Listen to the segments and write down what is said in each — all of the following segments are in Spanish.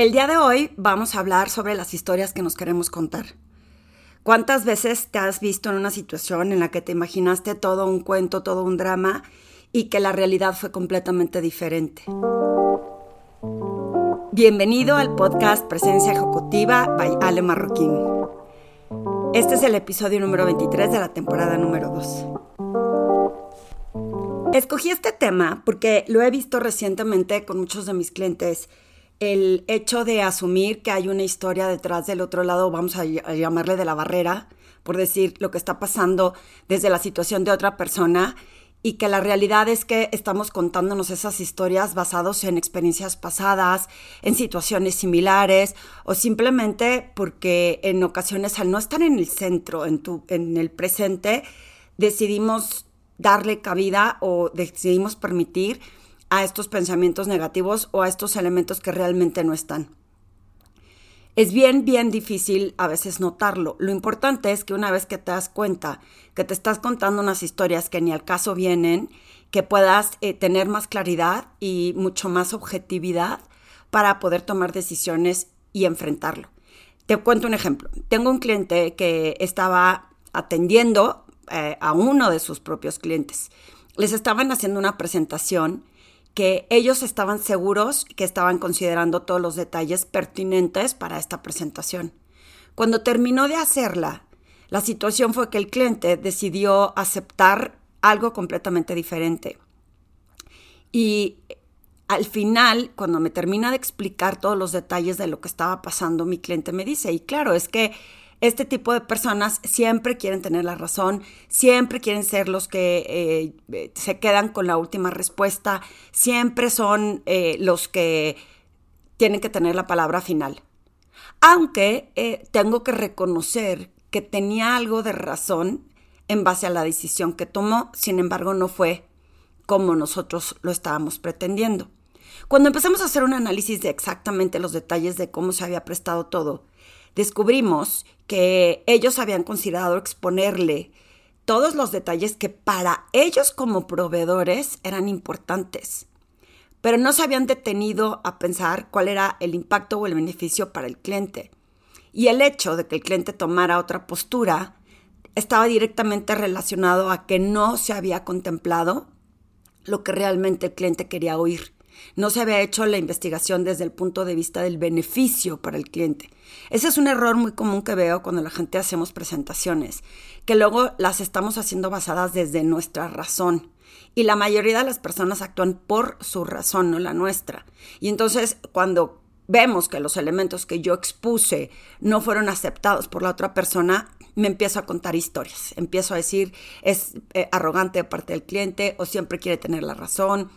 El día de hoy vamos a hablar sobre las historias que nos queremos contar. ¿Cuántas veces te has visto en una situación en la que te imaginaste todo un cuento, todo un drama y que la realidad fue completamente diferente? Bienvenido al podcast Presencia Ejecutiva by Ale Marroquín. Este es el episodio número 23 de la temporada número 2. Escogí este tema porque lo he visto recientemente con muchos de mis clientes el hecho de asumir que hay una historia detrás del otro lado, vamos a, llamarle de la barrera, por decir lo que está pasando desde la situación de otra persona y que la realidad es que estamos contándonos esas historias basados en experiencias pasadas, en situaciones similares o simplemente porque en ocasiones al no estar en el centro, en, tu, en el presente, decidimos darle cabida o decidimos permitir a estos pensamientos negativos o a estos elementos que realmente no están. Es bien, bien difícil a veces notarlo. Lo importante es que una vez que te das cuenta que te estás contando unas historias que ni al caso vienen, que puedas eh, tener más claridad y mucho más objetividad para poder tomar decisiones y enfrentarlo. Te cuento un ejemplo. Tengo un cliente que estaba atendiendo eh, a uno de sus propios clientes. Les estaban haciendo una presentación que ellos estaban seguros que estaban considerando todos los detalles pertinentes para esta presentación. Cuando terminó de hacerla, la situación fue que el cliente decidió aceptar algo completamente diferente. Y al final, cuando me termina de explicar todos los detalles de lo que estaba pasando, mi cliente me dice, y claro, es que este tipo de personas siempre quieren tener la razón, siempre quieren ser los que eh, se quedan con la última respuesta, siempre son eh, los que tienen que tener la palabra final. Aunque eh, tengo que reconocer que tenía algo de razón en base a la decisión que tomó, sin embargo no fue como nosotros lo estábamos pretendiendo. Cuando empezamos a hacer un análisis de exactamente los detalles de cómo se había prestado todo, descubrimos que ellos habían considerado exponerle todos los detalles que para ellos como proveedores eran importantes, pero no se habían detenido a pensar cuál era el impacto o el beneficio para el cliente. Y el hecho de que el cliente tomara otra postura estaba directamente relacionado a que no se había contemplado lo que realmente el cliente quería oír. No se había hecho la investigación desde el punto de vista del beneficio para el cliente. Ese es un error muy común que veo cuando la gente hacemos presentaciones, que luego las estamos haciendo basadas desde nuestra razón. Y la mayoría de las personas actúan por su razón, no la nuestra. Y entonces cuando vemos que los elementos que yo expuse no fueron aceptados por la otra persona, me empiezo a contar historias. Empiezo a decir, es eh, arrogante de parte del cliente o siempre quiere tener la razón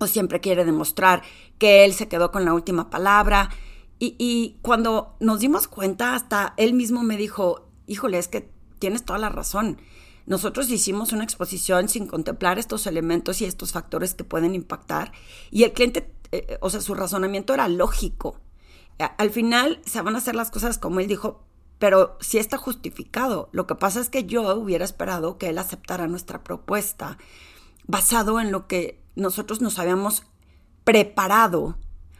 o siempre quiere demostrar que él se quedó con la última palabra. Y, cuando nos dimos cuenta, hasta él mismo me dijo, híjole, es que tienes toda la razón. Nosotros hicimos una exposición sin contemplar estos elementos y estos factores que pueden impactar. Y el cliente, eh, o sea, su razonamiento era lógico. Al final se van a hacer las cosas como él dijo, pero sí está justificado. Lo que pasa es que yo hubiera esperado que él aceptara nuestra propuesta basado en lo que nosotros nos habíamos preparado,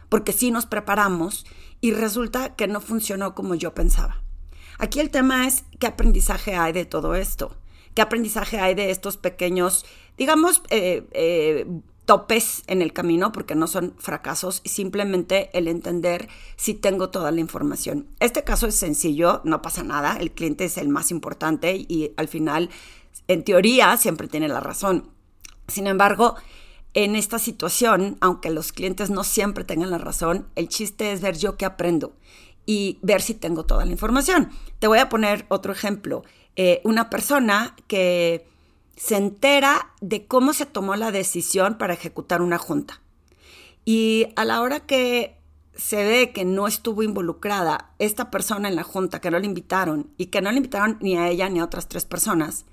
porque sí nos preparamos, y resulta que no funcionó como yo pensaba. Aquí el tema es qué aprendizaje hay de todo esto, qué aprendizaje hay de estos pequeños, digamos, eh, eh, topes en el camino, porque no son fracasos, simplemente el entender si tengo toda la información. Este caso es sencillo, no pasa nada, el cliente es el más importante y al final, en teoría, siempre tiene la razón. Sin embargo, en esta situación, aunque los clientes no siempre tengan la razón, el chiste es ver yo qué aprendo y ver si tengo toda la información. Te voy a poner otro ejemplo. Eh, una persona que se entera de cómo se tomó la decisión para ejecutar una junta. Y a la hora que se ve que no estuvo involucrada esta persona en la junta, que no le invitaron y que no le invitaron ni a ella ni a otras tres personas,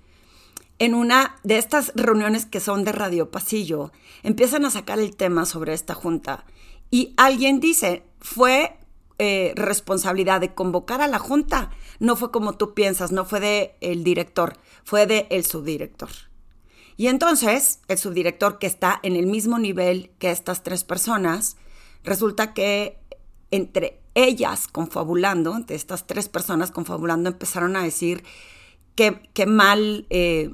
en una de estas reuniones que son de radio pasillo, empiezan a sacar el tema sobre esta junta y alguien dice, fue eh, responsabilidad de convocar a la junta, no fue como tú piensas, no fue de el director, fue de el subdirector. Y entonces, el subdirector que está en el mismo nivel que estas tres personas, resulta que entre ellas confabulando, entre estas tres personas confabulando, empezaron a decir que, mal, eh,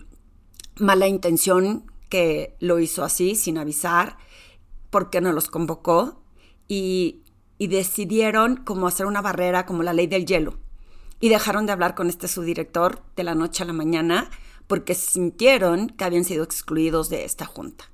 mala intención que lo hizo así, sin avisar, porque no los convocó, y, y decidieron como hacer una barrera, como la ley del hielo, y dejaron de hablar con este subdirector de la noche a la mañana, porque sintieron que habían sido excluidos de esta junta.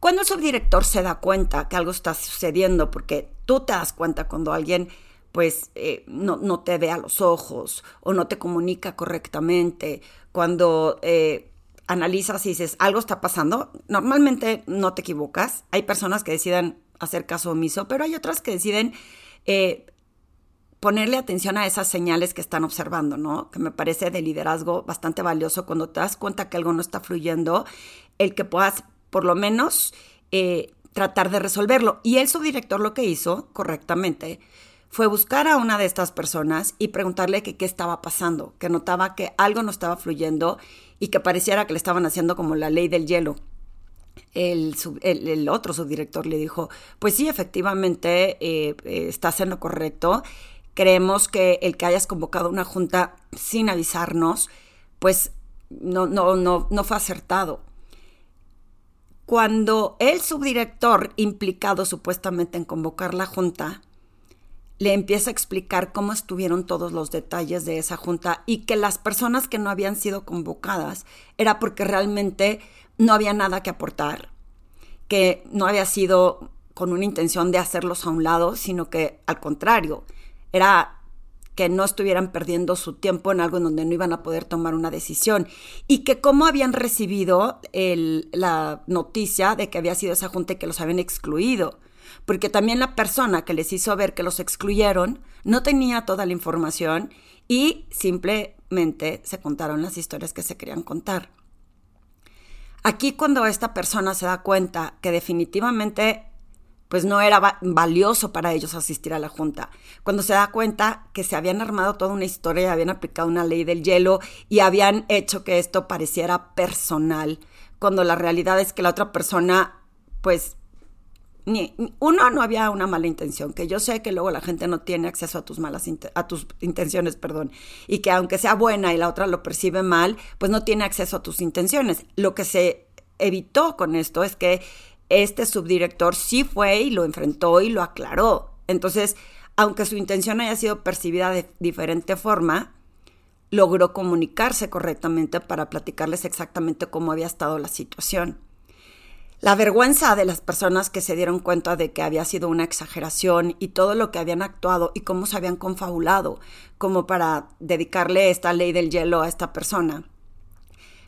Cuando el subdirector se da cuenta que algo está sucediendo, porque tú te das cuenta cuando alguien pues eh, no, te ve a los ojos o no te comunica correctamente, cuando eh, analizas y dices, algo está pasando, normalmente no te equivocas. Hay personas que deciden hacer caso omiso, pero hay otras que deciden eh, ponerle atención a esas señales que están observando, ¿no? Que me parece de liderazgo bastante valioso cuando te das cuenta que algo no está fluyendo, el que puedas por lo menos eh, tratar de resolverlo. Y el subdirector lo que hizo correctamente fue buscar a una de estas personas y preguntarle que qué estaba pasando, que notaba que algo no estaba fluyendo y que pareciera que le estaban haciendo como la ley del hielo. El, el, otro subdirector le dijo, pues sí, efectivamente eh, eh, estás en lo correcto creemos que el que hayas convocado una junta sin avisarnos, pues no, no, no, no fue acertado. Cuando el subdirector implicado supuestamente en convocar la junta, le empieza a explicar cómo estuvieron todos los detalles de esa junta y que las personas que no habían sido convocadas era porque realmente no había nada que aportar, que no había sido con una intención de hacerlos a un lado, sino que al contrario, era que no estuvieran perdiendo su tiempo en algo en donde no iban a poder tomar una decisión y que cómo habían recibido la noticia de que había sido esa junta y que los habían excluido. Porque también la persona que les hizo ver que los excluyeron no tenía toda la información y simplemente se contaron las historias que se querían contar. Aquí cuando esta persona se da cuenta que definitivamente pues no era valioso para ellos asistir a la junta. Cuando se da cuenta que se habían armado toda una historia y habían aplicado una ley del hielo y habían hecho que esto pareciera personal, cuando la realidad es que la otra persona, pues, ni, uno, no había una mala intención, que yo sé que luego la gente no tiene acceso a tus malas a tus intenciones, perdón, y que aunque sea buena y la otra lo percibe mal, pues no tiene acceso a tus intenciones. Lo que se evitó con esto es que este subdirector sí fue y lo enfrentó y lo aclaró. Entonces, aunque su intención haya sido percibida de diferente forma, logró comunicarse correctamente para platicarles exactamente cómo había estado la situación. La vergüenza de las personas que se dieron cuenta de que había sido una exageración y todo lo que habían actuado y cómo se habían confabulado como para dedicarle esta ley del hielo a esta persona,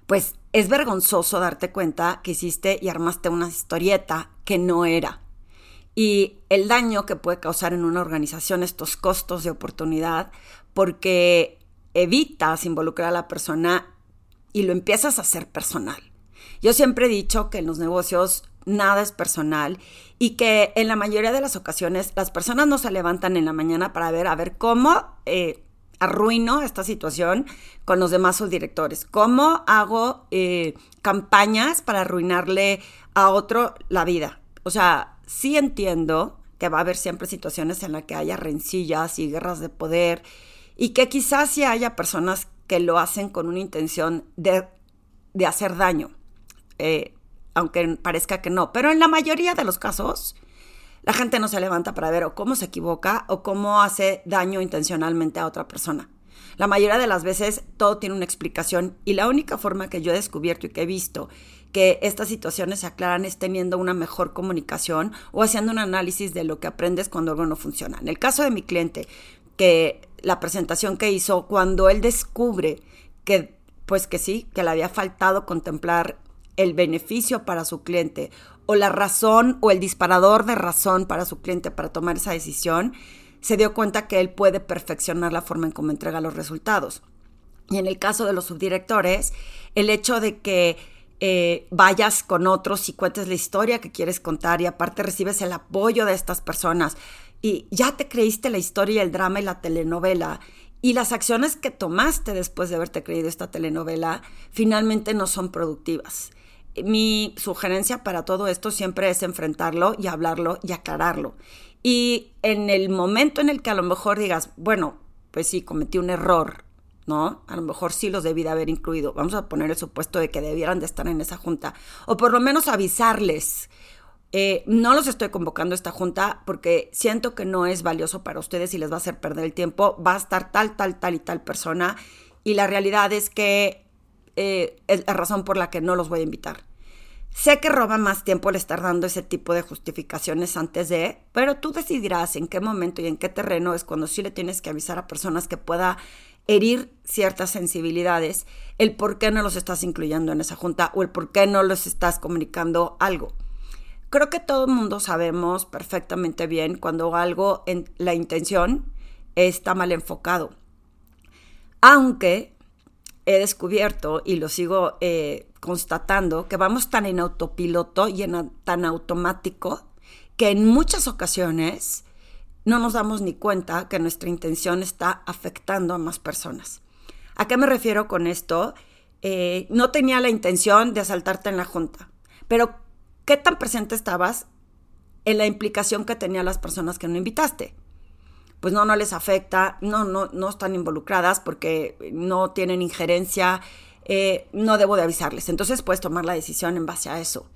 pues es vergonzoso darte cuenta que hiciste y armaste una historieta que no era. Y el daño que puede causar en una organización estos costos de oportunidad, porque evitas involucrar a la persona y lo empiezas a hacer personal. Yo siempre he dicho que en los negocios nada es personal y que en la mayoría de las ocasiones las personas no se levantan en la mañana para ver a ver cómo eh, arruino esta situación con los demás subdirectores? ¿Cómo hago eh, campañas para arruinarle a otro la vida? O sea, sí entiendo que va a haber siempre situaciones en las que haya rencillas y guerras de poder y que quizás sí haya personas que lo hacen con una intención de, hacer daño, eh, aunque parezca que no. Pero en la mayoría de los casos, la gente no se levanta para ver o cómo se equivoca o cómo hace daño intencionalmente a otra persona. La mayoría de las veces todo tiene una explicación y la única forma que yo he descubierto y que he visto que estas situaciones se aclaran es teniendo una mejor comunicación o haciendo un análisis de lo que aprendes cuando algo no funciona. En el caso de mi cliente, que la presentación que hizo, cuando él descubre que, pues que sí, que le había faltado contemplar el beneficio para su cliente o la razón o el disparador de razón para su cliente para tomar esa decisión, se dio cuenta que él puede perfeccionar la forma en cómo entrega los resultados. Y en el caso de los subdirectores, el hecho de que eh, vayas con otros y cuentes la historia que quieres contar y aparte recibes el apoyo de estas personas y ya te creíste la historia, el drama y la telenovela y las acciones que tomaste después de haberte creído esta telenovela finalmente no son productivas mi sugerencia para todo esto siempre es enfrentarlo y hablarlo y aclararlo. Y en el momento en el que a lo mejor digas, bueno, pues sí, cometí un error, ¿no? A lo mejor sí los debí de haber incluido. Vamos a poner el supuesto de que debieran de estar en esa junta. O por lo menos avisarles. Eh, no los estoy convocando a esta junta porque siento que no es valioso para ustedes y les va a hacer perder el tiempo. Va a estar tal, tal, tal y tal persona. Y la realidad es que eh, es la razón por la que no los voy a invitar. Sé que roba más tiempo el estar dando ese tipo de justificaciones antes de, pero tú decidirás en qué momento y en qué terreno es cuando sí le tienes que avisar a personas que pueda herir ciertas sensibilidades, el por qué no los estás incluyendo en esa junta o el por qué no los estás comunicando algo. Creo que todo el mundo sabemos perfectamente bien cuando algo en la intención está mal enfocado. Aunque he descubierto y lo sigo eh, constatando que vamos tan en autopiloto y en tan automático que en muchas ocasiones no nos damos ni cuenta que nuestra intención está afectando a más personas. ¿A qué me refiero con esto? Eh, no tenía la intención de asaltarte en la junta, pero ¿qué tan presente estabas en la implicación que tenían las personas que no invitaste? Pues no, no les afecta, no, no, no están involucradas porque no tienen injerencia, eh, no debo de avisarles. Entonces puedes tomar la decisión en base a eso.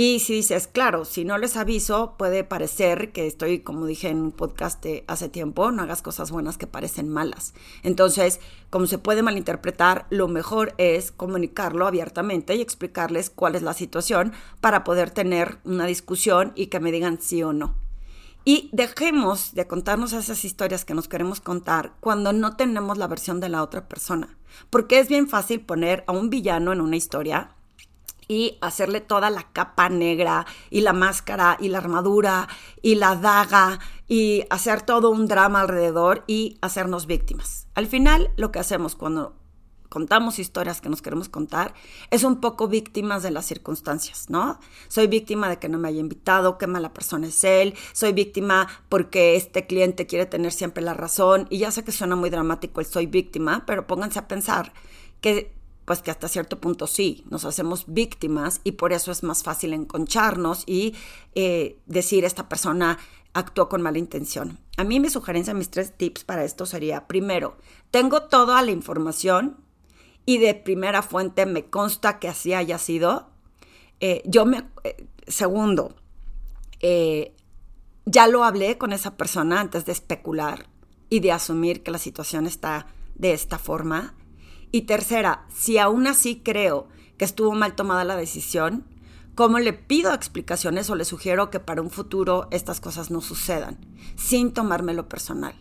Y si dices, claro, si no les aviso, puede parecer que estoy, como dije en un podcast hace tiempo, no hagas cosas buenas que parecen malas. Entonces, como se puede malinterpretar, lo mejor es comunicarlo abiertamente y explicarles cuál es la situación para poder tener una discusión y que me digan sí o no. Y dejemos de contarnos esas historias que nos queremos contar cuando no tenemos la versión de la otra persona. Porque es bien fácil poner a un villano en una historia y hacerle toda la capa negra y la máscara y la armadura y la daga y hacer todo un drama alrededor y hacernos víctimas. Al final, lo que hacemos cuando contamos historias que nos queremos contar, es un poco víctimas de las circunstancias, ¿no? Soy víctima de que no me haya invitado, qué mala persona es él, soy víctima porque este cliente quiere tener siempre la razón, y ya sé que suena muy dramático el soy víctima, pero pónganse a pensar que pues que hasta cierto punto sí, nos hacemos víctimas y por eso es más fácil enconcharnos y eh, decir esta persona actuó con mala intención. A mí mi sugerencia, mis tres tips para esto sería, primero, tengo toda la información y de primera fuente me consta que así haya sido. Eh, yo me, eh, segundo, ya lo hablé con esa persona antes de especular y de asumir que la situación está de esta forma. Y tercera, si aún así creo que estuvo mal tomada la decisión, ¿cómo le pido explicaciones o le sugiero que para un futuro estas cosas no sucedan, sin tomármelo personal?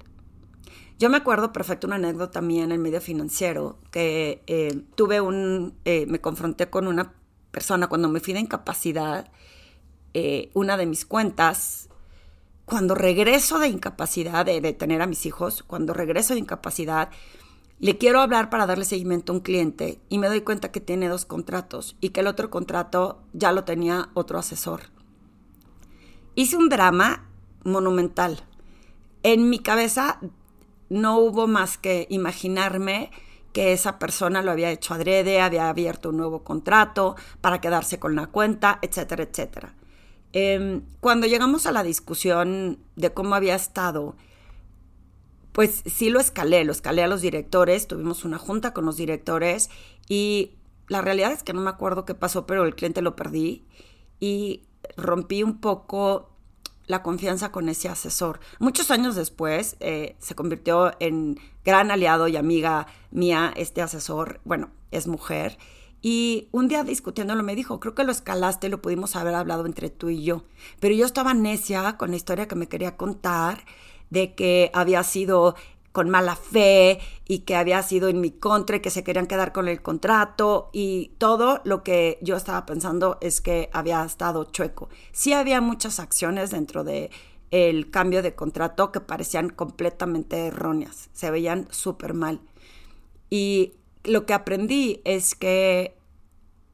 Yo me acuerdo perfecto una anécdota mía en el medio financiero, que eh, tuve un, eh, me confronté con una persona cuando me fui de incapacidad, eh, una de mis cuentas, cuando regreso de incapacidad, de, de tener a mis hijos, cuando regreso de incapacidad, le quiero hablar para darle seguimiento a un cliente y me doy cuenta que tiene dos contratos y que el otro contrato ya lo tenía otro asesor. Hice un drama monumental. En mi cabeza no hubo más que imaginarme que esa persona lo había hecho adrede, había abierto un nuevo contrato para quedarse con la cuenta, etcétera, etcétera. Em, cuando llegamos a la discusión de cómo había estado pues sí lo escalé, lo escalé a los directores, tuvimos una junta con los directores y la realidad es que no me acuerdo qué pasó, pero el cliente lo perdí y rompí un poco la confianza con ese asesor. Muchos años después eh, se convirtió en gran aliado y amiga mía este asesor, bueno, es mujer. Y un día discutiéndolo me dijo, creo que lo escalaste, lo pudimos haber hablado entre tú y yo. Pero yo estaba necia con la historia que me quería contar de que había sido con mala fe y que había sido en mi contra y que se querían quedar con el contrato y todo lo que yo estaba pensando es que había estado chueco. Sí había muchas acciones dentro de el cambio de contrato que parecían completamente erróneas, se veían súper mal. Y lo que aprendí es que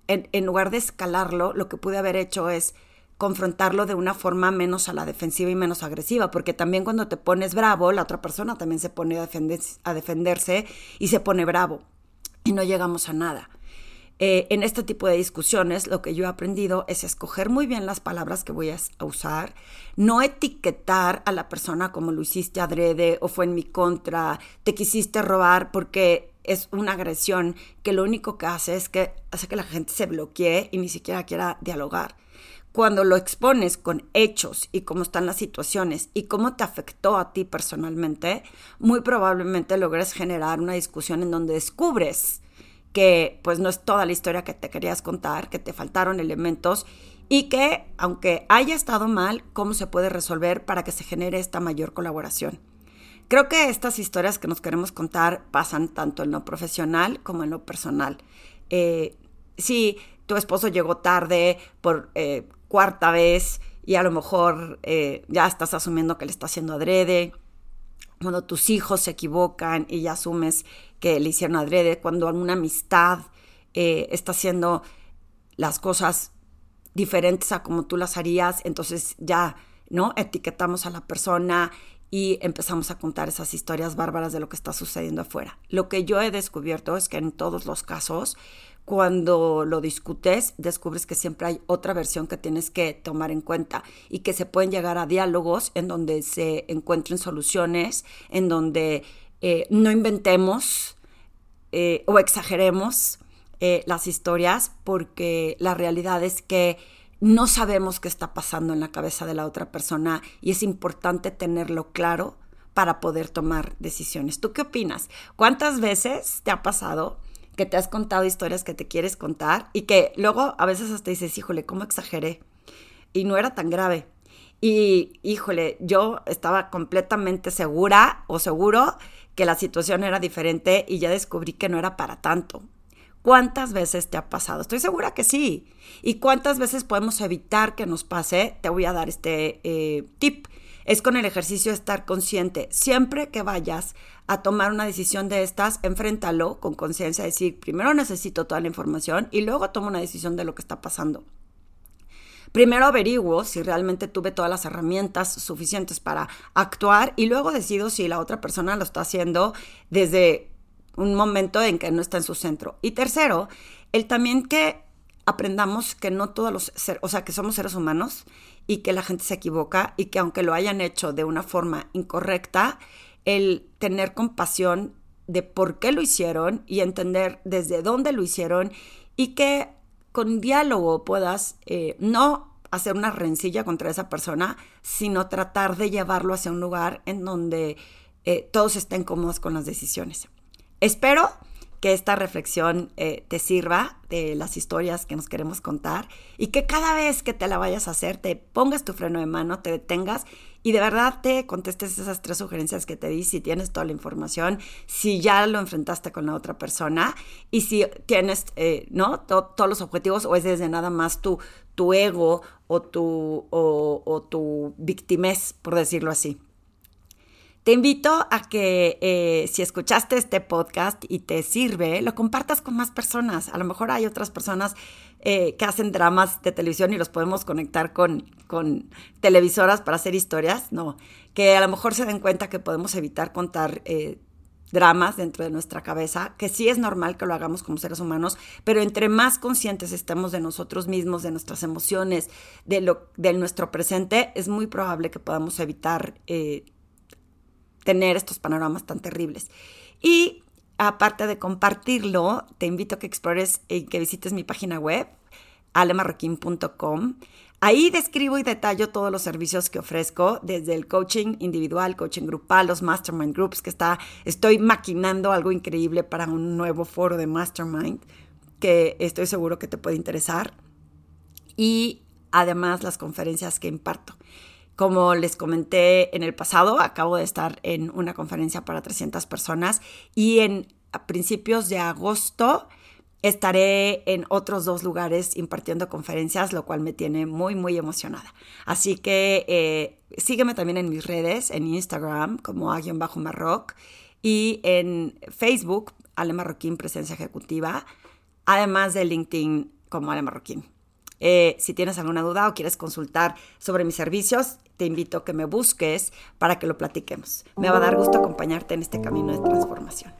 en, en lugar de escalarlo, lo que pude haber hecho es confrontarlo de una forma menos a la defensiva y menos agresiva, porque también cuando te pones bravo, la otra persona también se pone a, defenderse y se pone bravo y no llegamos a nada. eh, en este tipo de discusiones lo que yo he aprendido es escoger muy bien las palabras que voy a usar, no etiquetar a la persona como lo hiciste adrede o fue en mi contra, te quisiste robar porque es una agresión que lo único que hace es que hace que la gente se bloquee y ni siquiera quiera dialogar. Cuando lo expones con hechos y cómo están las situaciones y cómo te afectó a ti personalmente, muy probablemente logres generar una discusión en donde descubres que pues no es toda la historia que te querías contar, que te faltaron elementos y que aunque haya estado mal, cómo se puede resolver para que se genere esta mayor colaboración. Creo que estas historias que nos queremos contar pasan tanto en lo profesional como en lo personal. Eh, si tu esposo llegó tarde por eh, cuarta vez y a lo mejor eh, ya estás asumiendo que le está haciendo adrede, cuando tus hijos se equivocan y ya asumes que le hicieron adrede, cuando alguna amistad eh, está haciendo las cosas diferentes a como tú las harías, entonces ya, ¿no? Etiquetamos a la persona y empezamos a contar esas historias bárbaras de lo que está sucediendo afuera. Lo que yo he descubierto es que en todos los casos cuando lo discutes, descubres que siempre hay otra versión que tienes que tomar en cuenta y que se pueden llegar a diálogos en donde se encuentren soluciones, en donde eh, no inventemos eh, o exageremos eh, las historias, porque la realidad es que no sabemos qué está pasando en la cabeza de la otra persona y es importante tenerlo claro para poder tomar decisiones. ¿Tú qué opinas? ¿Cuántas veces te ha pasado? Que te has contado historias que te quieres contar y que luego a veces hasta dices, híjole, ¿cómo exageré? Y no era tan grave. Y híjole, yo estaba completamente segura o seguro que la situación era diferente y ya descubrí que no era para tanto. ¿Cuántas veces te ha pasado? Estoy segura que sí. ¿Y cuántas veces podemos evitar que nos pase? Te voy a dar este eh, tip es con el ejercicio estar consciente. Siempre que vayas a tomar una decisión de estas, enfréntalo con conciencia, decir, primero necesito toda la información y luego tomo una decisión de lo que está pasando. Primero averiguo si realmente tuve todas las herramientas suficientes para actuar y luego decido si la otra persona lo está haciendo desde un momento en que no está en su centro. Y tercero, el también que aprendamos que no todos los o sea, que somos seres humanos y que la gente se equivoca y que aunque lo hayan hecho de una forma incorrecta, el tener compasión de por qué lo hicieron y entender desde dónde lo hicieron y que con diálogo puedas eh, no hacer una rencilla contra esa persona, sino tratar de llevarlo hacia un lugar en donde eh, todos estén cómodos con las decisiones. Espero que esta reflexión eh, te sirva de las historias que nos queremos contar y que cada vez que te la vayas a hacer te pongas tu freno de mano, te detengas y de verdad te contestes esas tres sugerencias que te di si tienes toda la información, si ya lo enfrentaste con la otra persona y si tienes, eh, ¿no? todos los objetivos o es desde nada más tu, tu ego o tu, o, o tu victimez, por decirlo así. Te invito a que eh, si escuchaste este podcast y te sirve, lo compartas con más personas. A lo mejor hay otras personas eh, que hacen dramas de televisión y los podemos conectar con, con televisoras para hacer historias. No, que a lo mejor se den cuenta que podemos evitar contar eh, dramas dentro de nuestra cabeza, que sí es normal que lo hagamos como seres humanos, pero entre más conscientes estemos de nosotros mismos, de nuestras emociones, de, lo, de nuestro presente, es muy probable que podamos evitar tener estos panoramas tan terribles. Y aparte de compartirlo, te invito a que explores y que visites mi página web, alemarroquín.com. Ahí describo y detallo todos los servicios que ofrezco, desde el coaching individual, coaching grupal, los mastermind groups, que está, estoy maquinando algo increíble para un nuevo foro de mastermind que estoy seguro que te puede interesar. Y además las conferencias que imparto. Como les comenté en el pasado, acabo de estar en una conferencia para 300 personas y en a principios de agosto estaré en otros dos lugares impartiendo conferencias, lo cual me tiene muy, muy emocionada. Así que eh, sígueme también en mis redes, en Instagram como Aguion Bajo Marroc y en Facebook, Ale Marroquín Presencia Ejecutiva, además de LinkedIn como Ale Marroquín. Eh, si tienes alguna duda o quieres consultar sobre mis servicios, te invito a que me busques para que lo platiquemos. Me va a dar gusto acompañarte en este camino de transformación.